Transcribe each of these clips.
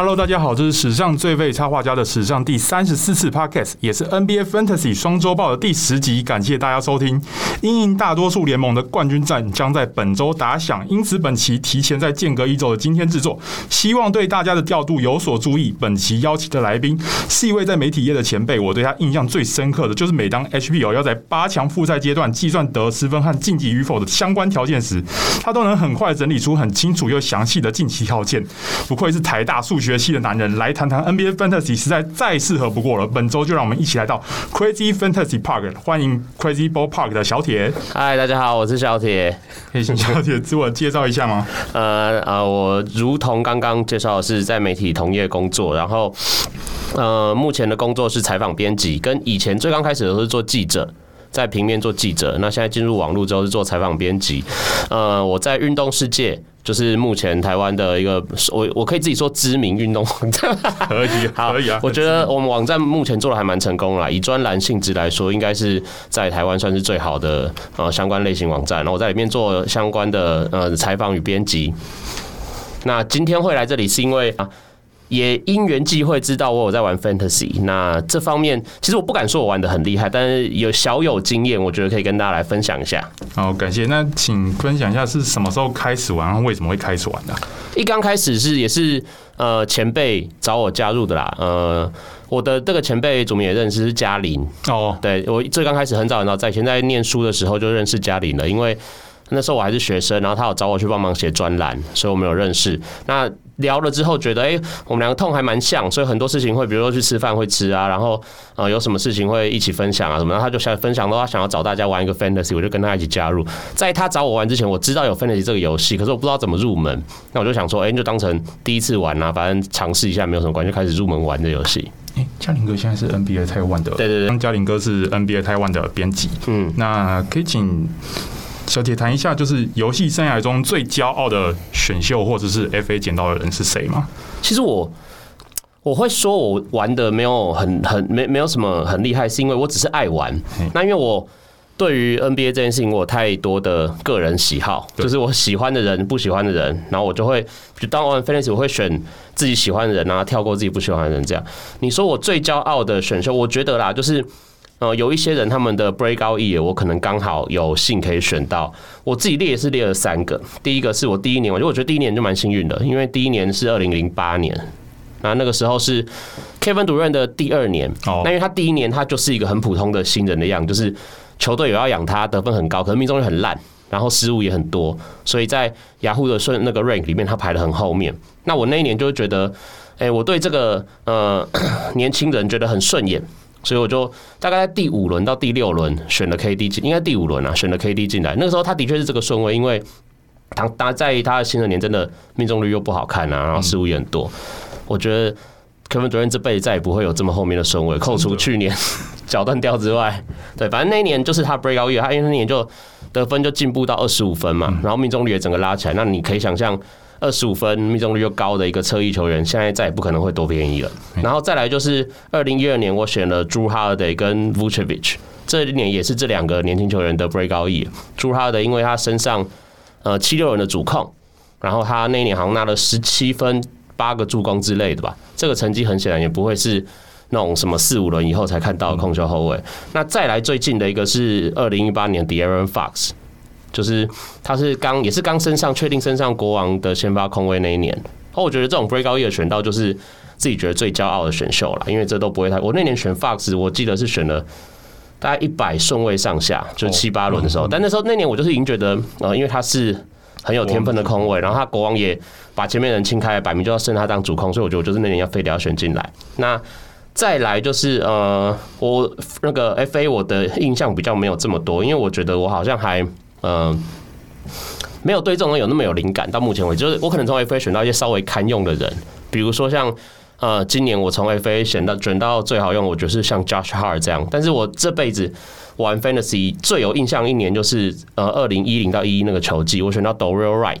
Hello，大家好，这是史上最废插画家的史上第三十四次 Podcast，也是 NBA Fantasy 双周报的第十集。感谢大家收听。因应大多数联盟的冠军战将在本周打响，因此本期提前在间隔一周的今天制作，希望对大家的调度有所注意。本期邀请的来宾是一位在媒体业的前辈，我对他印象最深刻的就是每当 HBL 要在八强复赛阶段计算得失分和晋级与否的相关条件时，他都能很快整理出很清楚又详细的晋级条件。不愧是台大数学系的男人，来谈谈 NBA Fantasy 实在再适合不过了。本周就让我们一起来到 Crazy Fantasy Park，欢迎 Crazy Ball Park 的小铁。嗨，大家好，我是小铁。可以请小铁自我介绍一下吗？呃呃，我如同刚刚介绍的是在媒体同业工作，然后呃，目前的工作是采访编辑，跟以前最刚开始的都是做记者。在平面做记者，那现在进入网络之后是做采访编辑。呃，我在运动世界，就是目前台湾的一个，我我可以自己说知名运动网站。可以，好，可以啊。我觉得我们网站目前做的还蛮成功啦，以专栏性质来说，应该是在台湾算是最好的呃相关类型网站。然后我在里面做相关的呃采访与编辑。那今天会来这里是因为啊。也因缘际会知道我有在玩 Fantasy，那这方面其实我不敢说我玩的很厉害，但是有小有经验，我觉得可以跟大家来分享一下。好，感谢。那请分享一下是什么时候开始玩，为什么会开始玩的？一刚开始是也是呃前辈找我加入的啦，呃，我的这个前辈主们也认识是嘉玲哦，对我最刚开始很早很早在以前在念书的时候就认识嘉玲了，因为那时候我还是学生，然后他有找我去帮忙写专栏，所以我们有认识。那聊了之后，觉得哎、欸，我们两个痛还蛮像，所以很多事情会，比如说去吃饭会吃啊，然后呃有什么事情会一起分享啊什么，然后他就想分享的话，想要找大家玩一个 fantasy，我就跟他一起加入。在他找我玩之前，我知道有 fantasy 这个游戏，可是我不知道怎么入门，那我就想说，哎、欸，就当成第一次玩啊，反正尝试一下没有什么关系，就开始入门玩这游戏。哎、欸，嘉玲哥现在是 NBA Taiwan 的，对对对，嘉玲哥是 NBA Taiwan 的编辑，嗯，那可以请。小姐谈一下，就是游戏生涯中最骄傲的选秀或者是 FA 捡到的人是谁吗？其实我我会说我玩的没有很很没没有什么很厉害，是因为我只是爱玩。那因为我对于 NBA 这件事情，我有太多的个人喜好，就是我喜欢的人、不喜欢的人，然后我就会就当玩 Fantasy，我会选自己喜欢的人，然后跳过自己不喜欢的人。这样，你说我最骄傲的选秀，我觉得啦，就是。呃，有一些人他们的 breakout year，我可能刚好有幸可以选到。我自己列也是列了三个。第一个是我第一年，我觉得我觉得第一年就蛮幸运的，因为第一年是二零零八年，那那个时候是 Kevin Durant 的第二年。哦。那因为他第一年他就是一个很普通的新人的样，就是球队有要养他，得分很高，可是命中率很烂，然后失误也很多，所以在雅虎的顺那个 rank 里面他排得很后面。那我那一年就觉得，哎，我对这个呃 年轻人觉得很顺眼。所以我就大概在第五轮到第六轮选了 KD 进，应该第五轮啊，选了 KD 进来。那个时候他的确是这个顺位，因为他他在他的新人年真的命中率又不好看啊，然后失误也很多。我觉得 Kevin Durant 这辈子再也不会有这么后面的顺位，扣除去年 脚断掉之外，对，反正那一年就是他 breakout year，他因为那年就得分就进步到二十五分嘛，然后命中率也整个拉起来。那你可以想象。二十五分命中率又高的一个侧翼球员，现在再也不可能会多便宜了。然后再来就是二零一二年，我选了 Jrue Holiday 跟 Vucevic，这一年也是这两个年轻球员的 breakout year。Jrue Holiday 因为他身上呃七六人的主控，然后他那一年好像拿了十七分、八个助攻之类的吧，这个成绩很显然也不会是那种什么四五轮以后才看到的控球后卫。那再来最近的一个是二零一八年 De'Aaron Fox。就是他是刚也是刚升上确定升上国王的先发控卫那一年，哦，我觉得这种 breakout year 选到就是自己觉得最骄傲的选秀了，因为这都不会太。我那年选 Fox，我记得是选了大概一百顺位上下，就七八轮的时候。但那时候那年我就是已经觉得，呃，因为他是很有天分的空位，然后他国王也把前面人清开，摆明就要升他当主控，所以我觉得我就是那年要非得要选进来。那再来就是呃，我那个 FA 我的印象比较没有这么多，因为我觉得我好像还。嗯、没有对这种人有那么有灵感。到目前为止，就是我可能从 FA 选到一些稍微堪用的人，比如说像呃，今年我从 FA 选到选到最好用，我觉得是像 Josh Hart 这样。但是我这辈子玩 Fantasy 最有印象一年就是呃，二零一零到一一那个球季，我选到 doreal Right。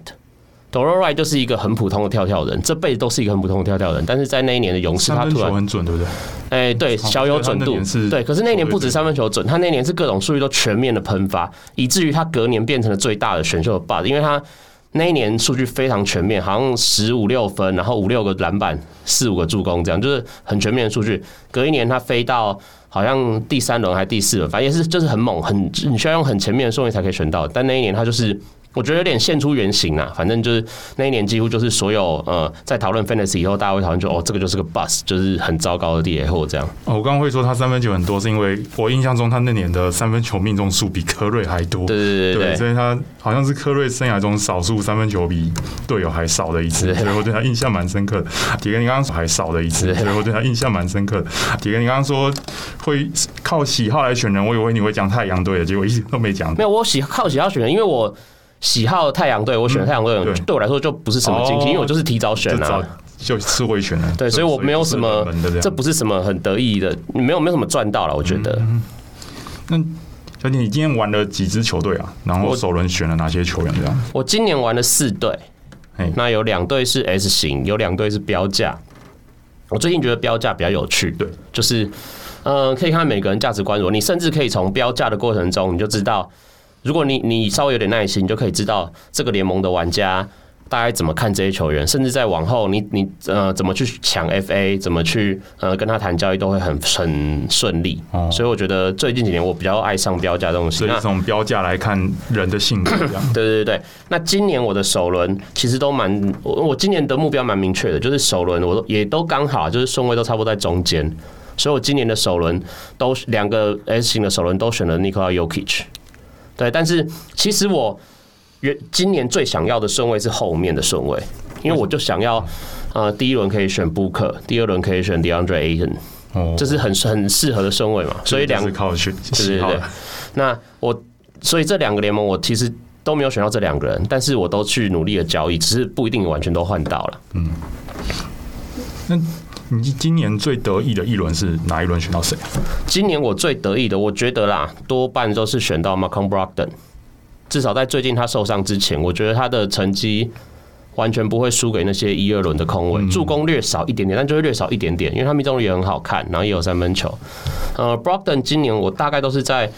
Dorell Wright 就是一个很普通的跳跳人，这辈子都是一个很普通的跳跳人，但是在那一年的勇士，他突然很准，对不对？哎、欸，对，小有准度，对。可是那年不止三分球准，他那年是各种数据都全面的喷发，以至于他隔年变成了最大的选秀的 bug，因为他那一年数据非常全面，好像十五六分，然后五六个篮板，四五个助攻，这样就是很全面的数据。隔一年他飞到好像第三轮还是第四轮，反正也是就是很猛，很你需要用很前面的顺位才可以选到。但那一年他就是。我觉得有点现出原形啊，反正就是那一年几乎就是所有呃在讨论 fantasy 以后，大家会讨论就哦这个就是个 bust，就是很糟糕的 DA 或这样。哦，我刚刚会说他三分球很多，是因为我印象中他那年的三分球命中数比科瑞还多。对对对对，对，所以他好像是科瑞生涯中少数三分球比队友还少的一次，所以我对他印象蛮深刻的。迪哥，你刚刚说还少的一次，所以我对他印象蛮深刻的。迪哥，你刚刚说会靠喜好来选人，我以为你会讲太阳队的，结果一直都没讲。没有，我喜靠喜好选人，因为我。喜好太阳队，我选太阳队，对，对我来说就不是什么惊喜，因为我就是提早选啊，就是会选的。对，所以我没有什么，这不是什么很得意的，没有没有什么赚到了，我觉得。那小姐，你今天玩了几支球队啊？然后首轮选了哪些球员？这样？我今年玩了四队，那有两队是 S 型，有两队是标价。我最近觉得标价比较有趣，对，就是嗯，可以看每个人价值观如何，你甚至可以从标价的过程中，你就知道。如果你你稍微有点耐心，你就可以知道这个联盟的玩家大概怎么看这些球员，甚至在往后你你呃怎么去抢 FA，怎么去呃跟他谈交易都会很很顺利。哦，所以我觉得最近几年我比较爱上标价这东西。所以从标价来看人的性格。对对对，那今年我的首轮其实都蛮我我今年的目标蛮明确的，就是首轮我都也都刚好，就是顺位都差不多在中间，所以我今年的首轮都两个 S 型的首轮都选了 Nikola Jokic。对，但是其实我原今年最想要的顺位是后面的顺位，因为我就想要，呃，第一轮可以选 Booker，第二轮可以选 DeAndre Ayton，哦，这是很很适合的顺位嘛，所以两个靠选，对对对。那我所以这两个联盟我其实都没有选到这两个人，但是我都去努力的交易，只是不一定完全都换到了。嗯，那。你今年最得意的一轮是哪一轮选到谁？今年我最得意的，我觉得啦，多半都是选到 Malcolm Brogdon。至少在最近他受伤之前，我觉得他的成绩完全不会输给那些一二轮的空位。助攻略少一点点，但就是略少一点点，因为他命中率也很好看，然后也有三分球。呃，Brogdon 今年我大概都是在，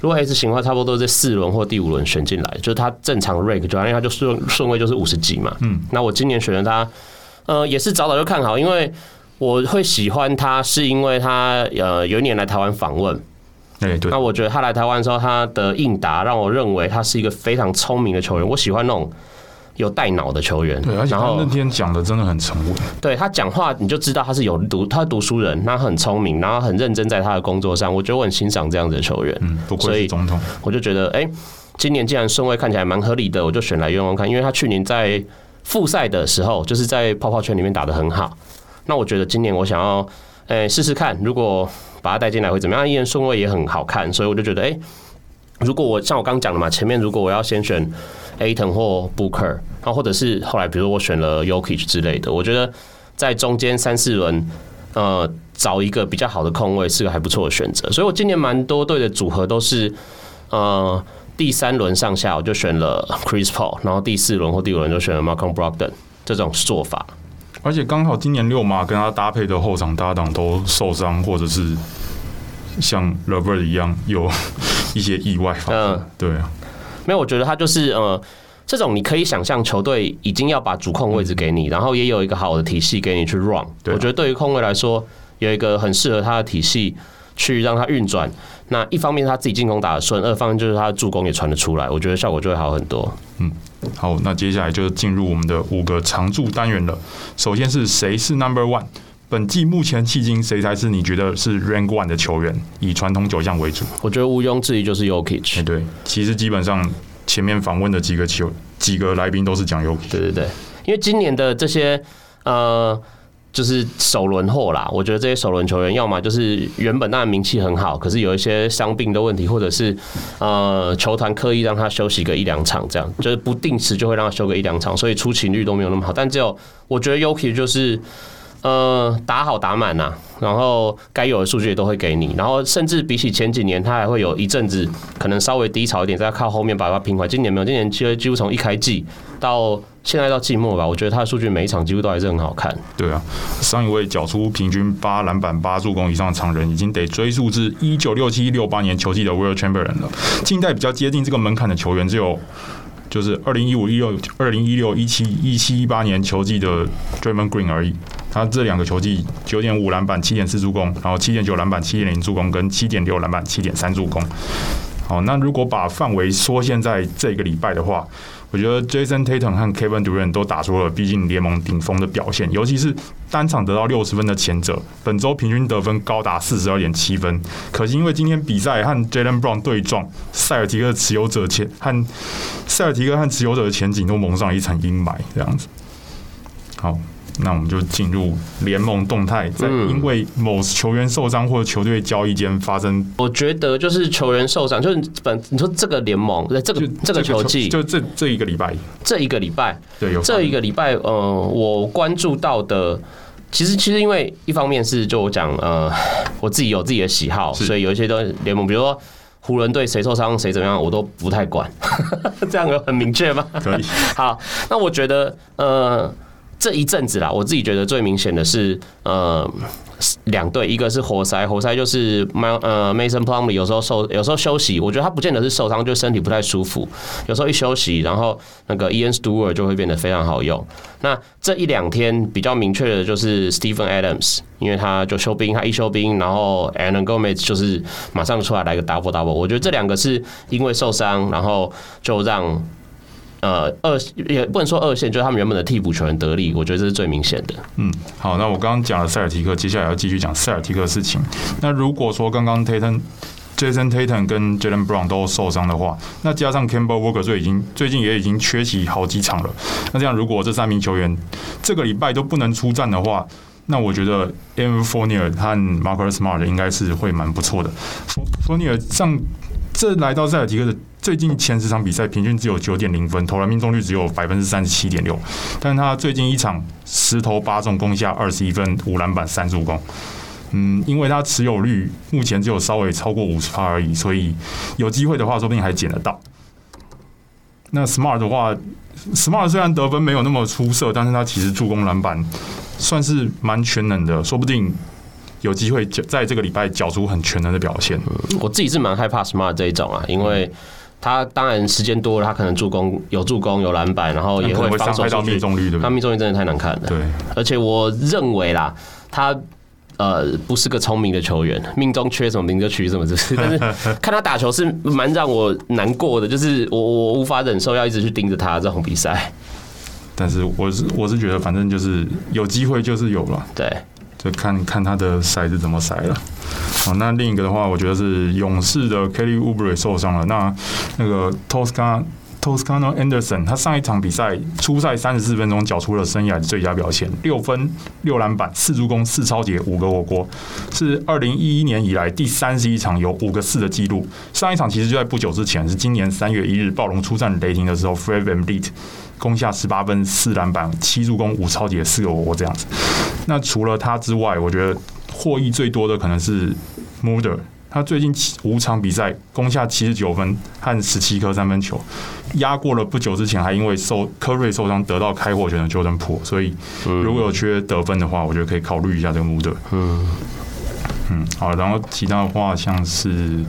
如果 S 型的话，差不多都是在四轮或第五轮选进来，就是他正常 rank 就因为他就顺顺位就是五十几嘛。嗯，那我今年选了他，呃，也是早早就看好，因为。我会喜欢他，是因为他呃有一年来台湾访问，哎对，那我觉得他来台湾的时候，他的应答让我认为他是一个非常聪明的球员。我喜欢那种有带脑的球员，对，而且他那天讲的真的很沉稳。对他讲话，你就知道他是有读，他读书人，他很聪明，然后很认真在他的工作上。我觉得我很欣赏这样子的球员，嗯，不愧是总统。我就觉得，哎，今年既然顺位看起来蛮合理的，我就选来用用看，因为他去年在复赛的时候，就是在泡泡圈里面打得很好。那我觉得今年我想要，诶试试看，如果把他带进来会怎么样？因为顺位也很好看，所以我就觉得，诶，如果我像我刚讲的嘛，前面如果我要先选 Aton 或 Booker，然后或者是后来比如说我选了 yokich 之类的，我觉得在中间三四轮，呃，找一个比较好的空位是个还不错的选择。所以我今年蛮多队的组合都是，呃，第三轮上下我就选了 Chris Paul，然后第四轮或第五轮就选了 Malcolm Brogdon 这种做法。而且刚好今年六马跟他搭配的后场搭档都受伤，或者是像 LeVert 一样有一些意外发生。对啊，没有，我觉得他就是呃，这种你可以想象球队已经要把主控位置给你，然后也有一个好的体系给你去 run。我觉得对于控卫来说，有一个很适合他的体系去让他运转。那一方面他自己进攻打得顺，二方面就是他的助攻也传得出来，我觉得效果就会好很多。嗯。好，那接下来就进入我们的五个常驻单元了。首先是谁是 Number One？本季目前迄今谁才是你觉得是 Rank One 的球员？以传统九项为主，我觉得毋庸置疑就是 Jokic。欸、对，其实基本上前面访问的几个球几个来宾都是讲 y o k i c h。对对对，因为今年的这些呃。就是首轮后啦，我觉得这些首轮球员，要么就是原本当然名气很好，可是有一些伤病的问题，或者是呃球团刻意让他休息个一两场，这样就是不定时就会让他休个一两场，所以出勤率都没有那么好。但只有我觉得 Yuki 就是呃打好打满呐，然后该有的数据也都会给你，然后甚至比起前几年，他还会有一阵子可能稍微低潮一点，再靠后面把它拼回来。今年没有，今年其实几乎从一开季到。现在到季末吧，我觉得他的数据每一场几乎都还是很好看。对啊，上一位缴出平均八篮板、八助攻以上的常人，已经得追溯至一九六七、六八年球季的 Wilt Chamberlain 了。近代比较接近这个门槛的球员，只有就是二零一五一六、二零一六一七一七一八年球季的 Draymond Green 而已。他这两个球季九点五篮板、七点四助攻，然后七点九篮板、七点零助攻，跟七点六篮板、七点三助攻。好，那如果把范围缩限在这个礼拜的话，我觉得 Jason Tatum 和 Kevin Durant 都打出了逼近联盟顶峰的表现，尤其是单场得到六十分的前者，本周平均得分高达四十二点七分。可惜因为今天比赛和 Jalen Brown 对撞，塞尔提克持有者前和塞尔提克和持有者的前景都蒙上一层阴霾，这样子。好。那我们就进入联盟动态，在因为某球员受伤或者球队交易间发生，我觉得就是球员受伤，就是本你说这个联盟，这个这个球季，就这这一个礼拜，这一个礼拜，对，有这一个礼拜，呃，我关注到的，其实其实因为一方面是就我讲，呃，我自己有自己的喜好，所以有一些东西联盟，比如说湖人队谁受伤谁怎么样，我都不太管，这样有很明确吗？可以。好，那我觉得，呃。这一阵子啦，我自己觉得最明显的是，呃，两队，一个是活塞，活塞就是 M 呃 Mason Plumlee 有时候受，有时候休息，我觉得他不见得是受伤，就身体不太舒服，有时候一休息，然后那个 Ian Stewart 就会变得非常好用。那这一两天比较明确的就是 Steven Adams，因为他就休兵，他一休兵，然后 Hernan Gomez 就是马上出来来个 double double，我觉得这两个是因为受伤，然后就让。呃，二也不能说二线，就是他们原本的替补球员得力，我觉得这是最明显的。嗯，好，那我刚刚讲了塞尔提克，接下来要继续讲塞尔提克的事情。那如果说刚刚 Tatum、Jason Tatum 跟 Jaylen Brown 都受伤的话，那加上 Kemba Walker 最已经最近也已经缺席好几场了。那这样如果这三名球员这个礼拜都不能出战的话，那我觉得 Evan Fournier 和 Marcus Smart 应该是会蛮不错的。Fournier 上这来到塞尔提克的。最近前十场比赛平均只有九点零分，投篮命中率只有百分之三十七点六，但他最近一场十投八中，攻下二十一分、五篮板、三助攻。嗯，因为他持有率目前只有稍微超过五十趴而已，所以有机会的话，说不定还捡得到。那 Smart 的话，Smart 虽然得分没有那么出色，但是他其实助攻、篮板算是蛮全能的，说不定。有机会在这个礼拜缴出很全能的表现。我自己是蛮害怕 Smart 这一种啊，因为他当然时间多了，他可能助攻有助攻有篮板，然后也会防守到命中率，对不对？他命中率真的太难看了。对，而且我认为啦，他呃不是个聪明的球员，命中缺什么名就取什么，就是。但是 看他打球是蛮让我难过的，就是我我无法忍受要一直去盯着他这种比赛。但是我是我是觉得，反正就是有机会就是有了。对。就看看他的骰子怎么骰了。好，那另一个的话，我觉得是勇士的 Kelly u b r e 受伤了。那那个 toscan Toscano Anderson，他上一场比赛初赛三十四分钟，缴出了生涯最佳表现，六分、六篮板、四助攻、四抄截、五个火锅，是二零一一年以来第三十一场有五个四的记录。上一场其实就在不久之前，是今年三月一日暴龙出战雷霆的时候 f r e d v a n b l e e t 攻下十八分、四篮板、七助攻、五抄截、四个火锅这样子。那除了他之外，我觉得获益最多的可能是 Mulder，他最近五场比赛攻下七十九分和十七颗三分球，压过了不久之前还因为受科瑞受伤得到开火权的 Jordan Poole，所以如果有缺得分的话，我觉得可以考虑一下这个 Mulder。嗯嗯，好，然后其他的话像是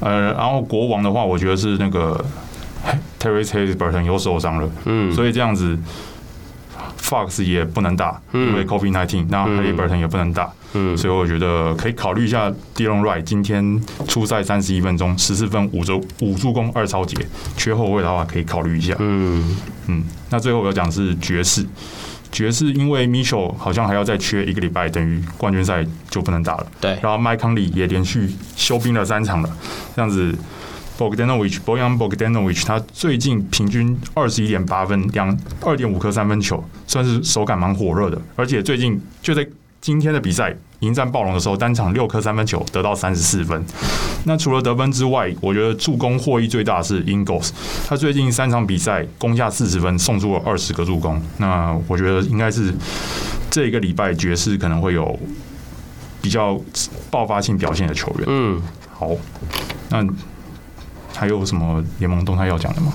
呃，然后国王的话，我觉得是那个 Tyrese Haliburton 又受伤了，嗯，所以这样子。Fox 也不能打，因为 COVID-19，那 Haliburton 也不能打，嗯所以我觉得可以考虑一下 Delon Wright 今天出赛三十一分钟，十四分五助五助攻二超节，缺后卫的话可以考虑一下。嗯嗯，那最后我要讲是爵士，爵士因为 Mitchell 好像还要再缺一个礼拜，等于冠军赛就不能打了。对，然后 Mike Conley 也连续休兵了三场了，这样子。Bogdanovic，Bojan Bogdanovic，他最近平均二十一点八分，两二点五颗三分球，算是手感蛮火热的。而且最近就在今天的比赛迎战暴龙的时候，单场六颗三分球，得到三十四分。那除了得分之外，我觉得助攻获益最大的是 Ingles，他最近三场比赛攻下四十分，送出了二十个助攻。那我觉得应该是这一个礼拜爵士可能会有比较爆发性表现的球员。嗯，好，那。还有什么联盟动态要讲的吗？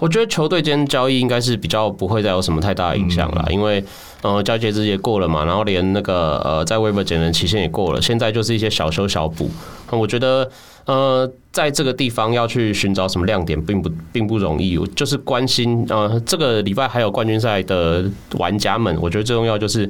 我觉得球队间交易应该是比较不会再有什么太大的影响了，因为呃交易截止也过了嘛，然后连那个呃在 Waiver 减人期限也过了，现在就是一些小修小补。我觉得呃在这个地方要去寻找什么亮点，并不并不容易。我就是关心呃这个礼拜还有冠军赛的玩家们，我觉得最重要就是。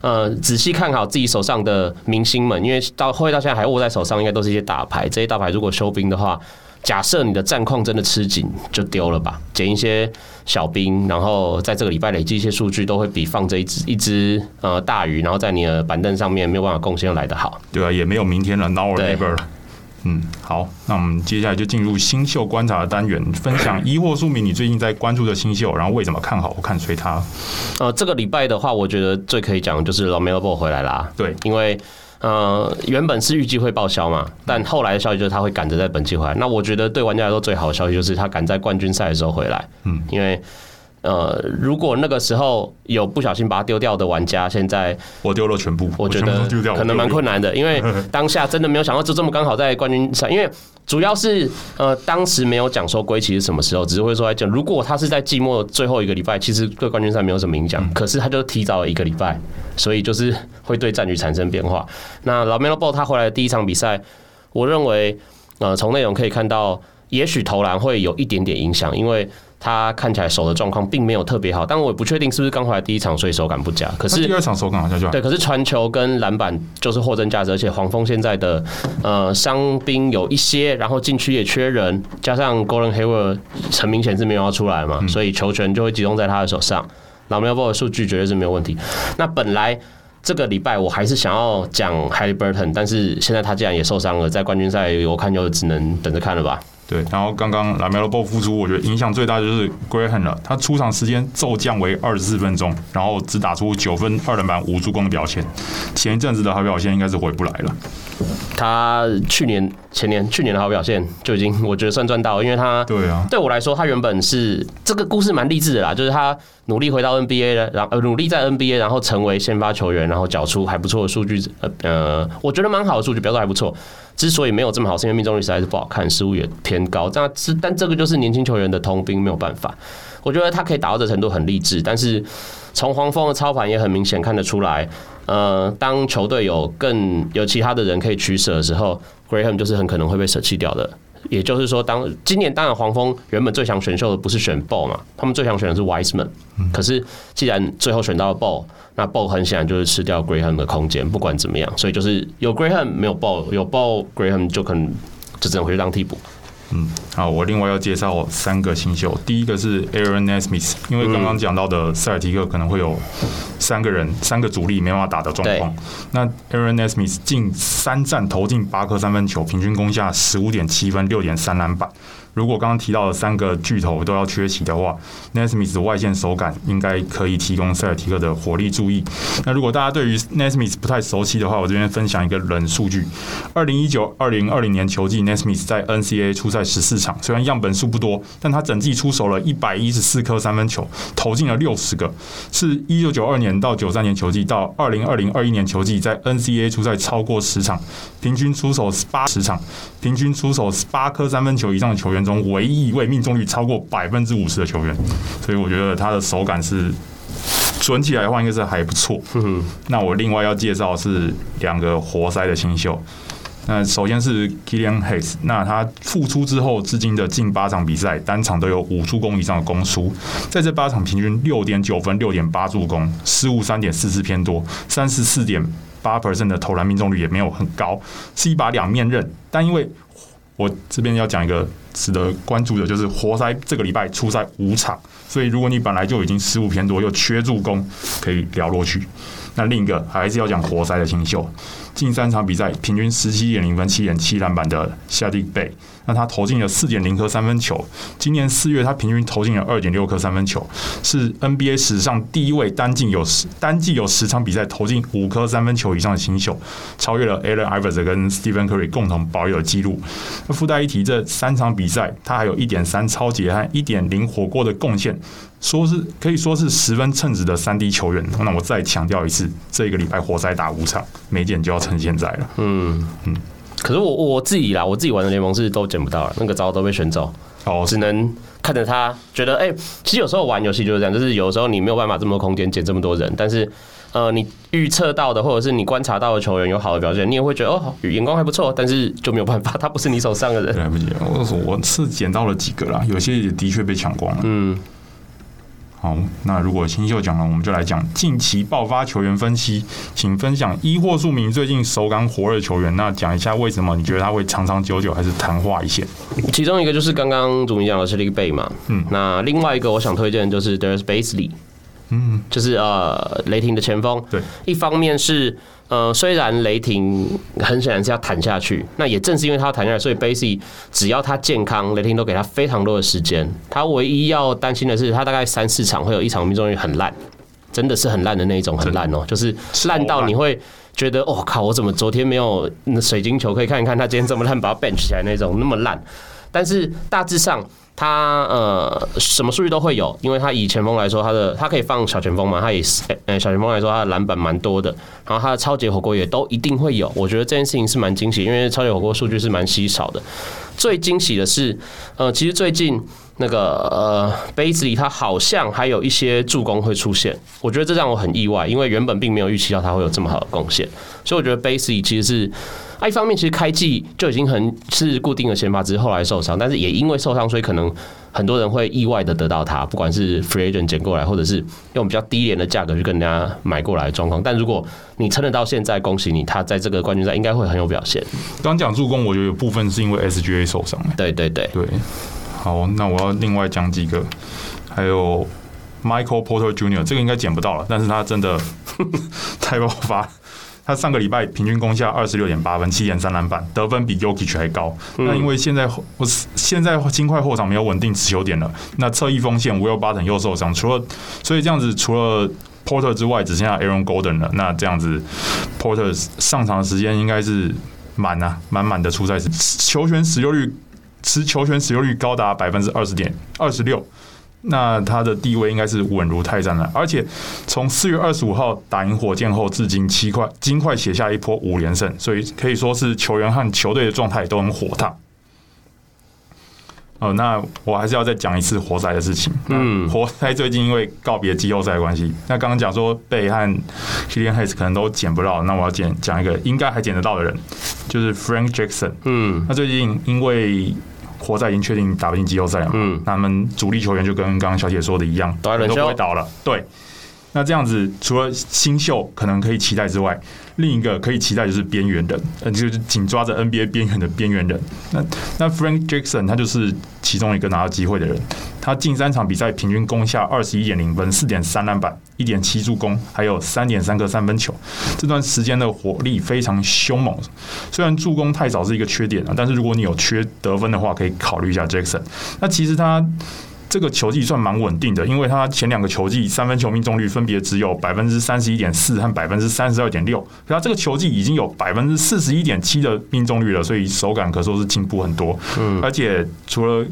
呃，仔细看好自己手上的明星们，因为到后来到现在还握在手上，应该都是一些大牌。这些大牌如果休兵的话，假设你的战况真的吃紧，就丢了吧，捡一些小兵，然后在这个礼拜累积一些数据，都会比放这一只一只呃大鱼，然后在你的板凳上面没有办法贡献来得好。对啊，也没有明天了，now or never。嗯，好，那我们接下来就进入新秀观察的单元，分享一或数名你最近在关注的新秀，然后为什么看好或看衰他？呃，这个礼拜的话，我觉得最可以讲的就是 LaMelo Ball 回来啦。对，因为呃原本是预计会报销嘛，但后来的消息就是他会赶着在本季回来。那我觉得对玩家来说最好的消息就是他赶在冠军赛的时候回来。嗯，因为。呃，如果那个时候有不小心把它丢掉的玩家，现在我丢了全部，我觉得可能蛮困难的，因为 当下真的没有想到，就这么刚好在冠军赛，因为主要是呃当时没有讲说归期是什么时候，只是会说来讲，如果他是在季末最后一个礼拜，其实对冠军赛没有什么影响，可是他就提早了一个礼拜，所以就是会对战局产生变化。那 LaMelo Ball 他回来的第一场比赛，我认为呃从内容可以看到，也许投篮会有一点点影响，因为。他看起来手的状况并没有特别好，但我也不确定是不是刚回来第一场，所以手感不佳。可是第二场手感好像就对，可是传球跟篮板就是货真价实，而且黄蜂现在的呃伤兵有一些，然后禁区也缺人，加上 Golden Hayward 很明显是没有要出来嘛，所以球权就会集中在他的手上。LaMelo 的数据绝对是没有问题。那本来这个礼拜我还是想要讲 Haliburton，但是现在他既然也受伤了，在冠军赛我看就只能等着看了吧。对，然后刚刚 LaMelo Ball 复出，我觉得影响最大的就是 Graham 了。他出场时间骤降为二十四分钟，然后只打出九分、二篮板、五助攻的表现。前一阵子的好表现应该是回不来了。他去年、前年、去年的好表现就已经我觉得算赚到了，因为他对啊，对我来说，他原本是这个故事蛮励志的啦，就是他努力回到 NBA 的，然后呃努力在 NBA，然后成为先发球员，然后缴出还不错的数据，呃呃，我觉得蛮好的数据，表现还不错。之所以没有这么好，是因为命中率实在是不好看，失误也偏高。但是，但这个就是年轻球员的通病，没有办法。我觉得他可以打到的程度很励志，但是从黄蜂的操盘也很明显看得出来，呃，当球队有更有其他的人可以取舍的时候，Graham 就是很可能会被舍弃掉的。也就是说，当今年当然黄蜂原本最想选秀的不是选 Ball 嘛，他们最想选的是 Wiseman。可是既然最后选到了 Ball，那 Ball 很显然就是吃掉 Graham 的空间。不管怎么样，所以就是有 Graham 没有 Ball，有 Ball Graham 就可能就只能回去当替补。嗯，好，我另外要介绍三个新秀。第一个是 Aaron Nesmith，因为刚刚讲到的塞尔提克可能会有三个人、三个主力没办法打的状况。那 Aaron Nesmith 近三战投进八颗三分球，平均攻下十五点七分、六点三篮板。如果刚刚提到的三个巨头都要缺席的话，Nesmith 的外线手感应该可以提供塞尔提克的火力注意。那如果大家对于 Nesmith 不太熟悉的话，我这边分享一个冷数据：二零一九、二零二零年球季，Nesmith 在 NCA 出赛十四场，虽然样本数不多，但他整季出手了一百一十四颗三分球，投进了六十个，是一九九二年到九三年球季到二零二零二一年球季在 NCAA 出赛超过十场，平均出手八十场，平均出手八颗三分球以上的球员中唯一一位命中率超过百分之五十的球员，所以我觉得他的手感是准起来的话，应该是还不错。那我另外要介绍是两个活塞的新秀。那首先是 Killian Hayes，那他复出之后，至今的近八场比赛，单场都有五助攻以上的攻输，在这八场平均六点九分、六点八助攻，失误三点四次偏多，三十四点八 percent 的投篮命中率也没有很高，是一把两面刃。但因为我这边要讲一个值得关注的，就是活塞这个礼拜出赛五场，所以如果你本来就已经失误偏多，又缺助攻，可以聊落去。那另一个还是要讲活塞的新秀。近三场比赛平均十七点零分、七点七篮板的夏迪贝那他投进了四点零颗三分球。今年四月他平均投进了二点六颗三分球，是 NBA 史上第一位单季有十单季有十场比赛投进五颗三分球以上的新秀，超越了 Allen Iverson 跟 Stephen Curry 共同保有的纪录。那附带一提，这三场比赛他还有一点三超级和一点零火锅的贡献。说是可以说是十分称职的三 D 球员。那我再强调一次，这个礼拜活塞打五场，没捡就要趁现在了。嗯嗯。可是我我自己啦，我自己玩的联盟是都捡不到了，那个招都被选走，哦，只能看着他，觉得哎、欸，其实有时候玩游戏就是这样，就是有时候你没有办法这么多空间捡这么多人，但是呃，你预测到的或者是你观察到的球员有好的表现，你也会觉得哦，眼光还不错，但是就没有办法，他不是你手上的人。来不及，我说我是捡到了几个啦，有些也的确被抢光了。嗯。好，那如果新秀讲了，我们就来讲近期爆发球员分析，请分享一或数名最近手感火热球员。那讲一下为什么你觉得他会长长久久，还是昙花一现？其中一个就是刚刚主明讲的是 Bey 嘛，嗯，那另外一个我想推荐的就是 Darius Bazley，嗯，就是呃雷霆的前锋，对，一方面是。呃，虽然雷霆很显然是要谈下去，那也正是因为他要谈下去，所以 Bazley 只要他健康，雷霆都给他非常多的时间。他唯一要担心的是，他大概三四场会有一场命中率很烂，真的是很烂的那一种，很烂哦，就是烂到你会觉得，哦靠，我怎么昨天没有水晶球可以看一看，他今天这么烂，把他 bench 起来那种那么烂。但是大致上。他呃，什么数据都会有，因为他以前锋来说，他的他可以放小前锋嘛，他以呃小前锋来说，他的篮板蛮多的，然后他的超级火锅也都一定会有。我觉得这件事情是蛮惊喜，因为超级火锅数据是蛮稀少的。最惊喜的是，呃，其实最近那个呃杯子里他好像还有一些助攻会出现，我觉得这让我很意外，因为原本并没有预期到他会有这么好的贡献，所以我觉得杯子里其实是。啊，一方面其实开季就已经很是固定的先发，只是后来受伤，但是也因为受伤，所以可能很多人会意外的得到他，不管是 free agent 捡过来，或者是用比较低廉的价格去跟人家买过来的状况。但如果你撑得到现在，恭喜你，他在这个冠军赛应该会很有表现。刚讲助攻，我觉得有部分是因为 SGA 受伤。对对对对，好，那我要另外讲几个，还有 Michael Porter Jr. 这个应该捡不到了，但是他真的 太爆发。他上个礼拜平均攻下二十六点八分，七点三篮板，得分比 Yokic 还高。那因为现在我现在金块后场没有稳定持球点了，那侧翼锋线 Will Barton 又受伤，除了所以这样子，除了 Porter 之外，只剩下 Aaron Golden 了。那这样子，Porter 上场的时间应该是满啊，满满的出赛时，球权使用率持球权使用率高达百分之二十点二十六。那他的地位应该是稳如泰山了，而且从四月二十五号打赢火箭后，至今七块金块写下一波五连胜，所以可以说是球员和球队的状态都很火烫。哦，那我还是要再讲一次活塞的事情。嗯，活塞最近因为告别季后赛的关系，那刚刚讲说贝和 Killian Hayes 可能都捡不到，那我要捡讲一个应该还捡得到的人，就是 Frank Jackson。嗯，那最近因为活塞已经确定打不进季后赛了嘛？嗯，那他们主力球员就跟刚刚小姐说的一样，都不会倒了。对，那这样子除了新秀可能可以期待之外，另一个可以期待就是边缘人，呃，就是紧抓着 NBA 边缘的边缘人。那那 Frank Jackson 他就是其中一个拿到机会的人。他近三场比赛平均攻下二十一点零分、四点三篮板、一点七助攻，还有三点三个三分球。这段时间的火力非常凶猛。虽然助攻太少是一个缺点啊，但是如果你有缺得分的话，可以考虑一下 Jackson。那其实他。这个球技算蛮稳定的，因为他前两个球季三分球命中率分别只有百分之三十一点四和百分之三十二点六，可他这个球季已经有百分之四十一点七的命中率了，所以手感可说是进步很多。嗯，而且除了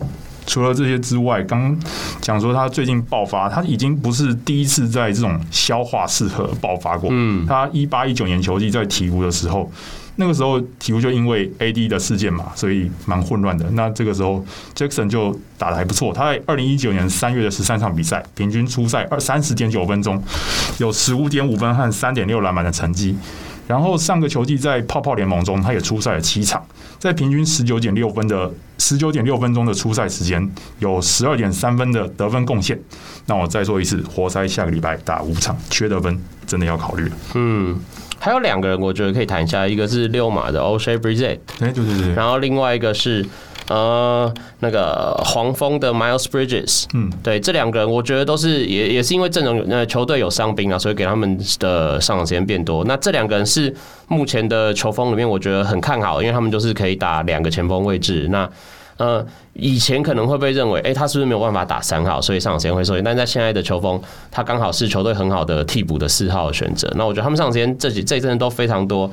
除了这些之外，刚讲说他最近爆发，他已经不是第一次在这种消化适合爆发过。嗯，他一八一九年球季在鹈鹕的时候。那个时候，鹈鹕就因为 AD 的事件嘛，所以蛮混乱的。那这个时候，Jackson 就打得还不错。他在二零一九年三月的十三场比赛，平均出赛二三十点九分钟，有十五点五分和三点六篮板的成绩。然后上个球季在泡泡联盟中，他也出赛了七场，在平均十九点六分的十九点六分钟的出赛时间，有十二点三分的得分贡献。那我再说一次，活塞下个礼拜打五场，缺得分真的要考虑了。嗯。还有两个人，我觉得可以谈一下，一个是六马的 Oshae Brissett，哎，对对对，然后另外一个是呃那个黄蜂的 Miles Bridges，嗯，对，这两个人我觉得都是也也是因为阵容呃球队有伤兵啊，所以给他们的上场时间变多。那这两个人是目前的球风里面我觉得很看好，因为他们就是可以打两个前锋位置。那呃，以前可能会被认为，哎，他是不是没有办法打三号，所以上场时间会受限？但在现在的球风，他刚好是球队很好的替补的四号选择。那我觉得他们上场时间这几这一阵都非常多，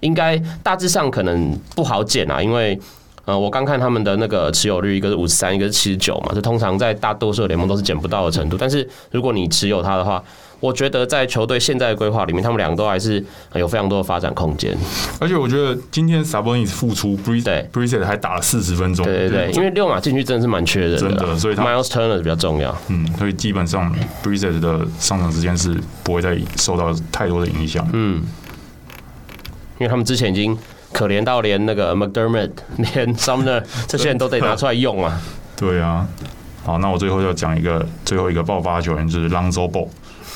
应该大致上可能不好减啊，因为呃，我刚看他们的那个持有率，一个是五十三，一个是七十九嘛，这通常在大多数联盟都是捡不到的程度。但是如果你持有它的话，我觉得在球队现在的规划里面，他们两个都还是有非常多的发展空间。而且我觉得今天 Sabonis 复出，Brissett 还打了四十分钟。对对对，因为六马进去真的是蛮缺人的，真的，所以他 Miles Turner 比较重要。嗯，所以基本上 Brissett 的上场时间是不会再受到太多的影响。嗯，因为他们之前已经可怜到连那个 McDermott、连 Sumner 这些人都得拿出来用啊。对啊，好，那我最后要讲一个最后一个爆发球员就是 Lonzo Ball。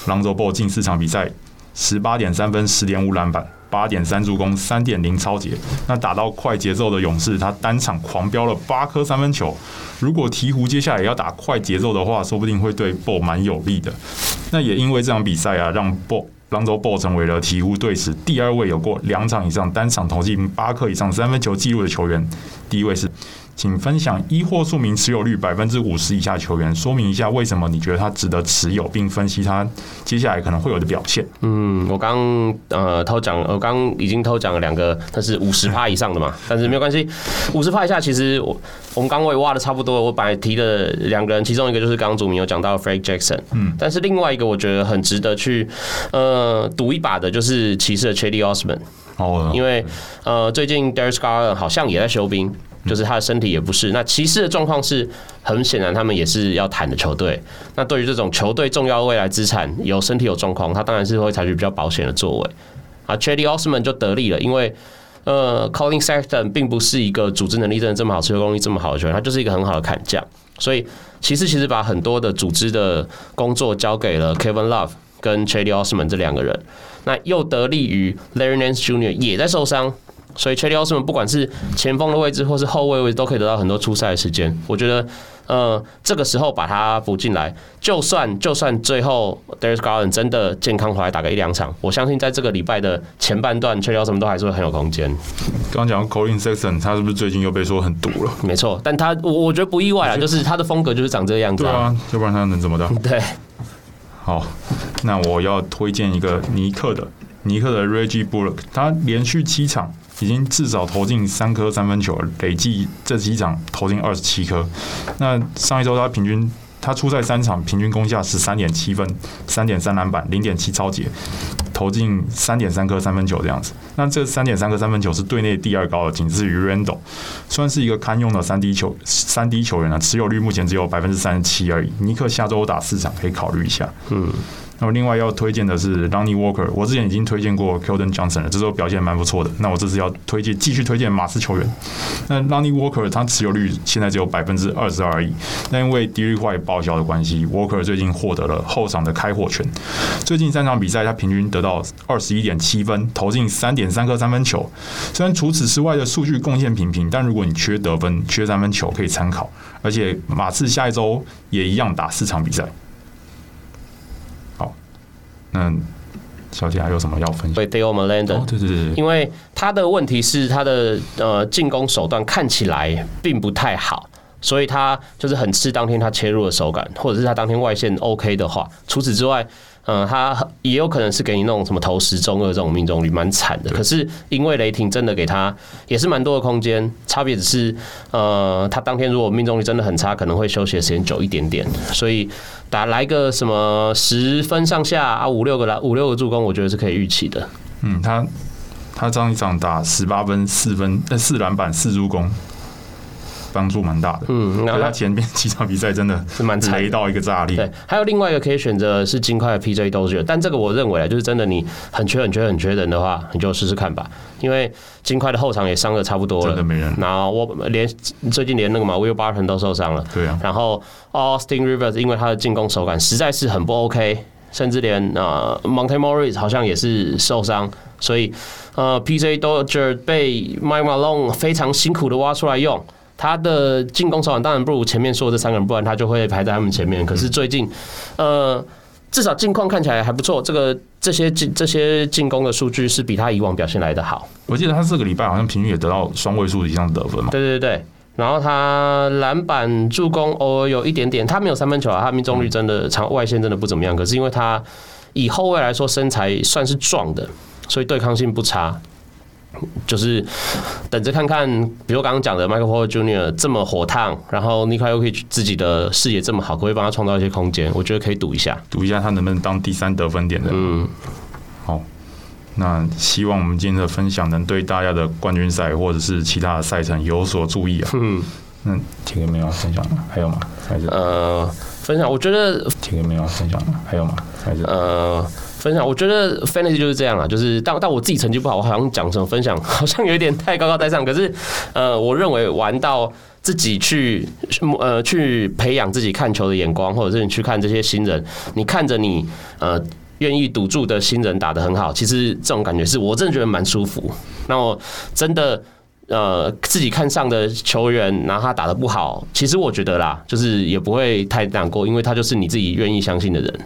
Lonzo Ball 近四场比赛，十八点三分，十点五篮板，八点三助攻，三点零抄截。那打到快节奏的勇士，他单场狂飙了八颗三分球。如果鹈鹕接下来要打快节奏的话，说不定会对 Ball 蛮有利的。那也因为这场比赛啊，让 Ball Lonzo Ball 成为了鹈鹕队史第二位有过两场以上单场投进八颗以上三分球纪录的球员。第一位是。请分享一或数名持有率百分之五十以下球员，说明一下为什么你觉得他值得持有，并分析他接下来可能会有的表现。嗯，我刚呃偷讲，我刚已经偷讲了两个，他是五十趴以上的嘛，但是没有关系，五十趴以下其实我我们刚我也挖的差不多，我本来提的两个人，其中一个就是刚刚祖明有讲到 Frank Jackson，嗯，但是另外一个我觉得很值得去呃赌一把的，就是骑士的 Chady Osman，哦，因为呃最近 Darius Garland 好像也在休兵。就是他的身体也不是。那骑士的状况是很显然，他们也是要谈的球队。那对于这种球队重要未来资产有身体有状况，他当然是会采取比较保险的作为。啊 c h a d y Osman 就得利了，因为呃，Collin Sexton 并不是一个组织能力真的这么好、持球功力这么好的球员，他就是一个很好的砍将。所以骑士其实把很多的组织的工作交给了 Kevin Love 跟 Cedi Osman 这两个人。那又得利于 Larry Nance Jr. 也在受伤。所以，Cedi Osman 不管是前锋的位置或是后卫位置，都可以得到很多出赛的时间。我觉得，呃，这个时候把他补进来，就算就算最后 Darius Garland 真的健康回来打个一两场，我相信在这个礼拜的前半段，Cedi Osman 都还是会很有空间。刚刚讲 Collin Sexton，他是不是最近又被说很毒了？没错，但他我我觉得不意外啊，就是他的风格就是长这个样子啊。对啊，要不然他能怎么的？对。好，那我要推荐一个尼克的尼克的 Reggie Bullock，他连续七场。已经至少投进三颗三分球，累计这几场投进二十七颗。那上一周他平均他出赛三场，平均攻下十三点七分，三点三篮板，零点七抄截，投进三点三颗三分球这样子。那这三点三颗三分球是队内第二高的，仅次于 Randle，算是一个堪用的三 D 球三 D 球员啊。持有率目前只有百分之三十七而已。尼克下周打四场，可以考虑一下。嗯。那么另外要推荐的是 Lonnie Walker，我之前已经推荐过 Keldon Johnson 了，这时候表现蛮不错的。那我这次要推荐，继续推荐马刺球员。那 Lonnie Walker 他持有率现在只有百分之二十二而已。那因为 Derrick White 报销的关系，Walker 最近获得了后场的开火权。最近三场比赛，他平均得到二十一点七分，投进三点三颗三分球。虽然除此之外的数据贡献平平，但如果你缺得分、缺三分球，可以参考。而且马刺下一周也一样打四场比赛。嗯，小姐还有什么要分享？对，Theo Maledon，对对对，因为他的问题是他的呃进攻手段看起来并不太好，所以他就是很吃当天他切入的手感，或者是他当天外线 OK 的话，除此之外。嗯，他也有可能是给你那种什么投十中二这种命中率蛮惨的。可是因为雷霆真的给他也是蛮多的空间，差别只是呃，他当天如果命中率真的很差，可能会休息的时间久一点点。所以打来个什么十分上下啊，五六个来五六个助攻，我觉得是可以预期的。嗯，他他这样一场打十八分四分呃四篮板四助攻。帮助蛮大的，嗯，那他前面几场比赛真的是蛮雷到一个炸裂。对，还有另外一个可以选择是金块的 PJ Dozier，但这个我认为啊，就是真的你很缺很缺很缺人的话，你就试试看吧。因为金块的后场也伤的差不多了，真的没人。然后我连最近连那个嘛 Will Barton 都受伤了，对啊。然后 Austin Rivers 因为他的进攻手感实在是很不 OK，甚至连呃 Monte Morris 好像也是受伤，所以呃 PJ Dozier 被 Mike Malone 非常辛苦的挖出来用。他的进攻手腕当然不如前面说的这三个人，不然他就会排在他们前面。可是最近，呃，至少近况看起来还不错。这个这些进这些进攻的数据是比他以往表现来的好。我记得他这个礼拜好像平均也得到双位数以上的得分嘛。对对对，然后他篮板、助攻偶尔有一点点，他没有三分球啊，他命中率真的长外线真的不怎么样。可是因为他以后卫来说身材算是壮的，所以对抗性不差。就是等着看看，比如刚刚讲的 Michael Porter Jr. 这么火烫，然后 Nikola Jokic 自己的视野这么好，可不可以帮他创造一些空间？我觉得可以赌一下，赌一下他能不能当第三得分点的。嗯，好，那希望我们今天的分享能对大家的冠军赛或者是其他的赛程有所注意啊。嗯，那铁哥没有分享吗？还有吗？还是呃，分享？我觉得铁哥没有分享吗？还有吗？还是呃。分享，我觉得 fantasy 就是这样啊，就是但但我自己成绩不好，我好像讲什么分享，好像有点太高高在上。可是，呃，我认为玩到自己去呃去培养自己看球的眼光，或者是你去看这些新人，你看着你呃愿意赌注的新人打得很好，其实这种感觉是我真的觉得蛮舒服。那我真的呃自己看上的球员，然后他打得不好，其实我觉得啦，就是也不会太难过，因为他就是你自己愿意相信的人。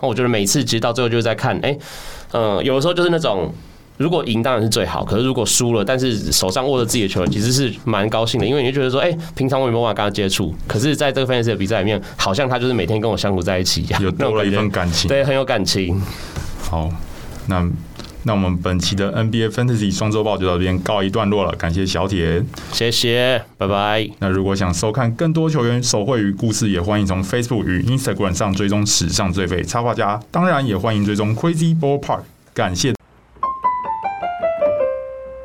那我觉得每次其实到最后就是在看，哎，嗯，有的时候就是那种，如果赢当然是最好，可是如果输了，但是手上握着自己的球，其实是蛮高兴的，因为你就觉得说，哎，平常我也没办法跟他接触，可是在这个 fantasy 的比赛里面，好像他就是每天跟我相处在一起一样，有多了一份感情，对，很有感情。好，那。那我们本期的 NBA Fantasy 双周报就到这边告一段落了，感谢小铁，谢谢，拜拜。那如果想收看更多球员手绘与故事，也欢迎从 Facebook 与 Instagram 上追踪史上最废插画家，当然也欢迎追踪 Crazy Ball Park，感谢。